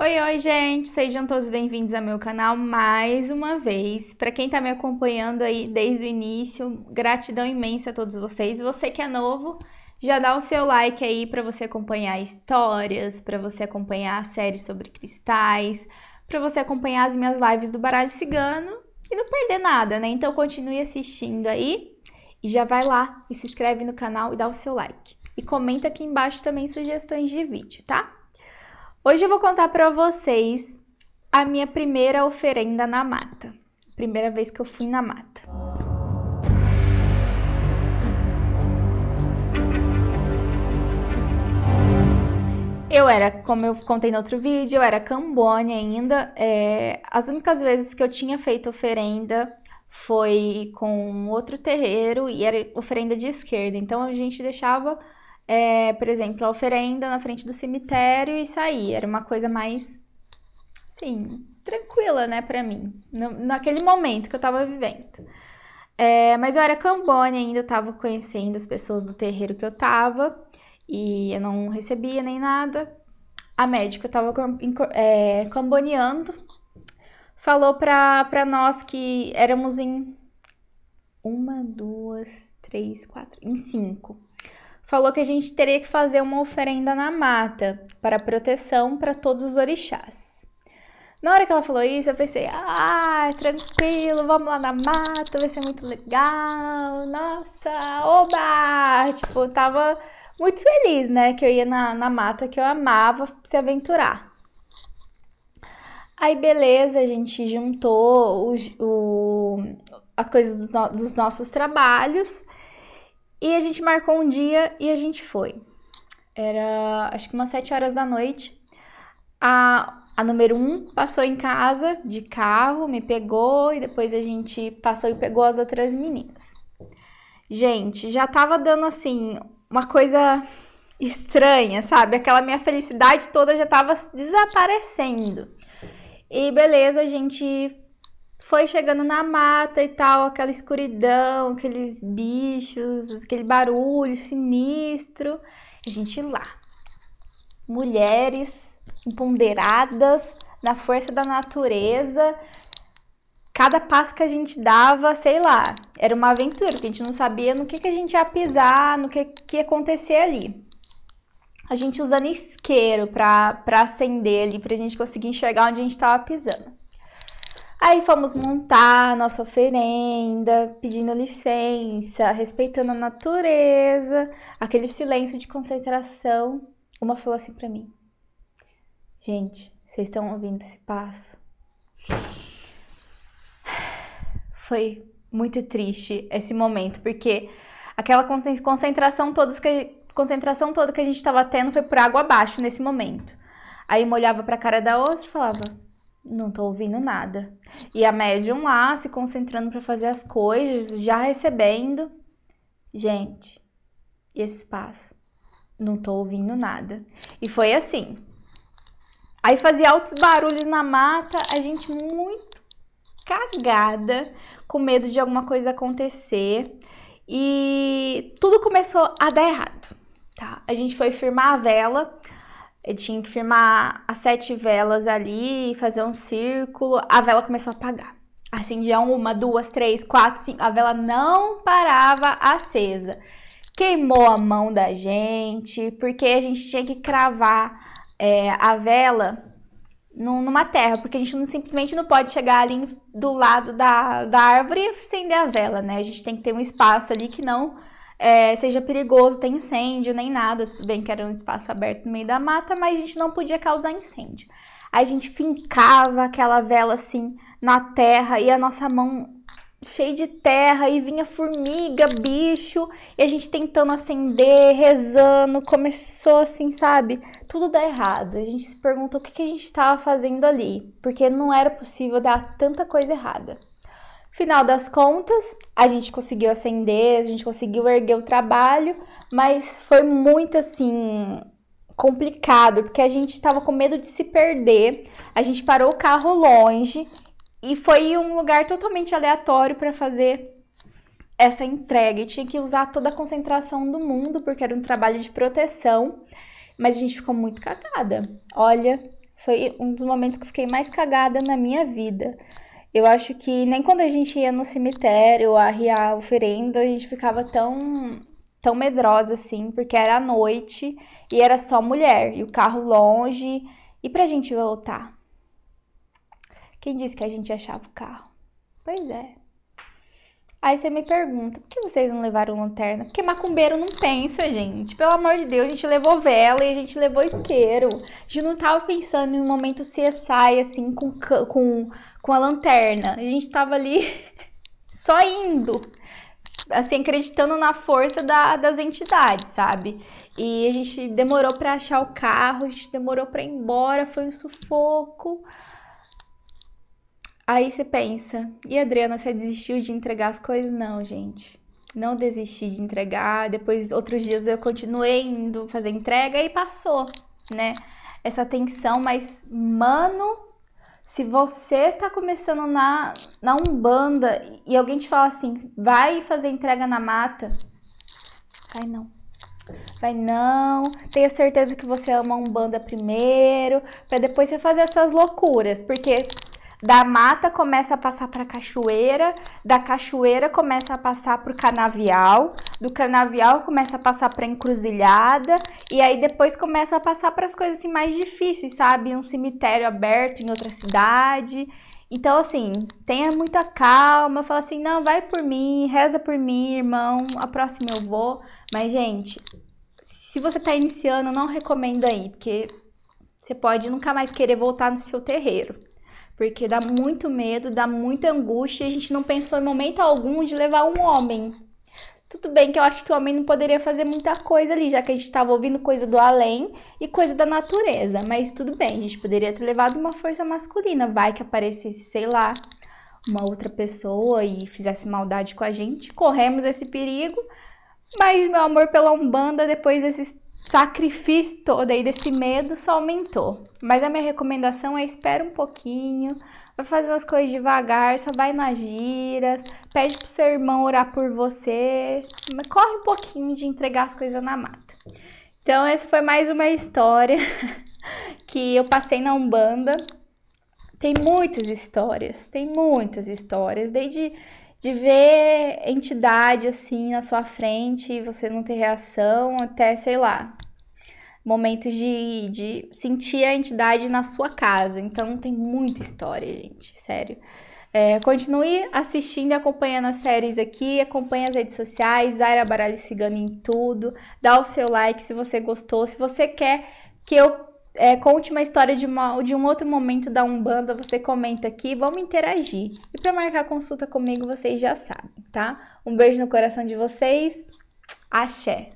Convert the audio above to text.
Oi, oi, gente! Sejam todos bem-vindos ao meu canal mais uma vez. Para quem está me acompanhando aí desde o início, gratidão imensa a todos vocês. Você que é novo, já dá o seu like aí para você acompanhar histórias, para você acompanhar a série sobre cristais, para você acompanhar as minhas lives do baralho cigano e não perder nada, né? Então continue assistindo aí e já vai lá e se inscreve no canal e dá o seu like. E comenta aqui embaixo também sugestões de vídeo, tá? Hoje eu vou contar para vocês a minha primeira oferenda na mata. Primeira vez que eu fui na mata. Eu era, como eu contei no outro vídeo, eu era cambone ainda. É, as únicas vezes que eu tinha feito oferenda foi com outro terreiro e era oferenda de esquerda. Então a gente deixava é, por exemplo, a oferenda na frente do cemitério e sair. Era uma coisa mais, sim, tranquila, né, para mim, no, naquele momento que eu tava vivendo. É, mas eu era cambone ainda, eu tava conhecendo as pessoas do terreiro que eu tava e eu não recebia nem nada. A médica eu tava é, camboneando, falou pra, pra nós que éramos em uma, duas, três, quatro, em cinco falou que a gente teria que fazer uma oferenda na mata para proteção para todos os orixás. Na hora que ela falou isso, eu pensei, ah, tranquilo, vamos lá na mata, vai ser muito legal, nossa, oba! Tipo, tava muito feliz, né, que eu ia na, na mata que eu amava se aventurar. Aí, beleza, a gente juntou os, o, as coisas dos nossos trabalhos e a gente marcou um dia e a gente foi. Era acho que umas 7 horas da noite. A, a número 1 um passou em casa de carro, me pegou e depois a gente passou e pegou as outras meninas. Gente, já tava dando assim uma coisa estranha, sabe? Aquela minha felicidade toda já tava desaparecendo. E beleza, a gente foi chegando na mata e tal, aquela escuridão, aqueles bichos, aquele barulho sinistro. A gente lá. Mulheres empoderadas na força da natureza. Cada passo que a gente dava, sei lá, era uma aventura, porque a gente não sabia no que, que a gente ia pisar, no que, que ia acontecer ali. A gente usando isqueiro para acender ali, pra gente conseguir enxergar onde a gente estava pisando. Aí fomos montar nossa oferenda, pedindo licença, respeitando a natureza, aquele silêncio de concentração. Uma falou assim para mim: Gente, vocês estão ouvindo esse passo? Foi muito triste esse momento, porque aquela concentração toda que, concentração toda que a gente estava tendo foi por água abaixo nesse momento. Aí uma olhava para a cara da outra e falava: não tô ouvindo nada. E a médium lá se concentrando para fazer as coisas, já recebendo. Gente, esse espaço? Não tô ouvindo nada. E foi assim. Aí fazia altos barulhos na mata, a gente muito cagada, com medo de alguma coisa acontecer. E tudo começou a dar errado, tá? A gente foi firmar a vela eu tinha que firmar as sete velas ali, fazer um círculo. A vela começou a apagar. Acendia uma, duas, três, quatro, cinco. A vela não parava acesa. Queimou a mão da gente, porque a gente tinha que cravar é, a vela numa terra, porque a gente não, simplesmente não pode chegar ali do lado da, da árvore e acender a vela, né? A gente tem que ter um espaço ali que não é, seja perigoso, tem incêndio, nem nada. Tudo bem que era um espaço aberto no meio da mata, mas a gente não podia causar incêndio. A gente fincava aquela vela assim na terra e a nossa mão cheia de terra e vinha formiga, bicho, e a gente tentando acender, rezando, começou assim, sabe? Tudo dá errado. A gente se perguntou o que, que a gente estava fazendo ali, porque não era possível dar tanta coisa errada. Final das contas, a gente conseguiu acender, a gente conseguiu erguer o trabalho, mas foi muito assim complicado, porque a gente estava com medo de se perder. A gente parou o carro longe e foi um lugar totalmente aleatório para fazer essa entrega. E tinha que usar toda a concentração do mundo, porque era um trabalho de proteção. Mas a gente ficou muito cagada. Olha, foi um dos momentos que eu fiquei mais cagada na minha vida. Eu acho que nem quando a gente ia no cemitério arriar oferenda, a gente ficava tão tão medrosa assim, porque era à noite e era só mulher e o carro longe. E pra gente voltar? Quem disse que a gente achava o carro? Pois é. Aí você me pergunta, por que vocês não levaram lanterna? Porque macumbeiro não pensa, gente. Pelo amor de Deus, a gente levou vela e a gente levou isqueiro. A gente não tava pensando em um momento CSI, assim, com, com, com a lanterna. A gente tava ali só indo. Assim, acreditando na força da, das entidades, sabe? E a gente demorou para achar o carro, a gente demorou para ir embora, foi um sufoco. Aí você pensa, e Adriana, você desistiu de entregar as coisas? Não, gente. Não desisti de entregar. Depois, outros dias eu continuei indo fazer entrega e passou, né? Essa tensão, mas, mano, se você tá começando na, na Umbanda e alguém te fala assim, vai fazer entrega na mata, vai não. Vai não, tenha certeza que você ama Umbanda primeiro, para depois você fazer essas loucuras, porque da mata começa a passar para cachoeira, da cachoeira começa a passar para o canavial, do canavial começa a passar para encruzilhada e aí depois começa a passar para as coisas assim, mais difíceis, sabe? Um cemitério aberto em outra cidade. Então, assim, tenha muita calma, fala assim, não, vai por mim, reza por mim, irmão, a próxima eu vou. Mas, gente, se você tá iniciando, não recomendo aí, porque você pode nunca mais querer voltar no seu terreiro porque dá muito medo, dá muita angústia e a gente não pensou em momento algum de levar um homem. Tudo bem que eu acho que o homem não poderia fazer muita coisa ali, já que a gente estava ouvindo coisa do além e coisa da natureza, mas tudo bem, a gente poderia ter levado uma força masculina, vai que aparecesse, sei lá, uma outra pessoa e fizesse maldade com a gente, corremos esse perigo, mas meu amor pela Umbanda, depois desses sacrifício todo aí desse medo só aumentou. Mas a minha recomendação é espera um pouquinho, vai fazendo as coisas devagar, só vai nas giras, pede pro seu irmão orar por você, corre um pouquinho de entregar as coisas na mata. Então essa foi mais uma história que eu passei na Umbanda. Tem muitas histórias, tem muitas histórias, desde de ver entidade assim na sua frente e você não ter reação, até sei lá, momentos de, de sentir a entidade na sua casa. Então tem muita história, gente, sério. É, continue assistindo e acompanhando as séries aqui, acompanhe as redes sociais, Zaira Baralho Cigano em tudo, dá o seu like se você gostou, se você quer que eu é, conte uma história de, uma, de um outro momento da Umbanda, você comenta aqui, vamos interagir. E para marcar consulta comigo, vocês já sabem, tá? Um beijo no coração de vocês, axé!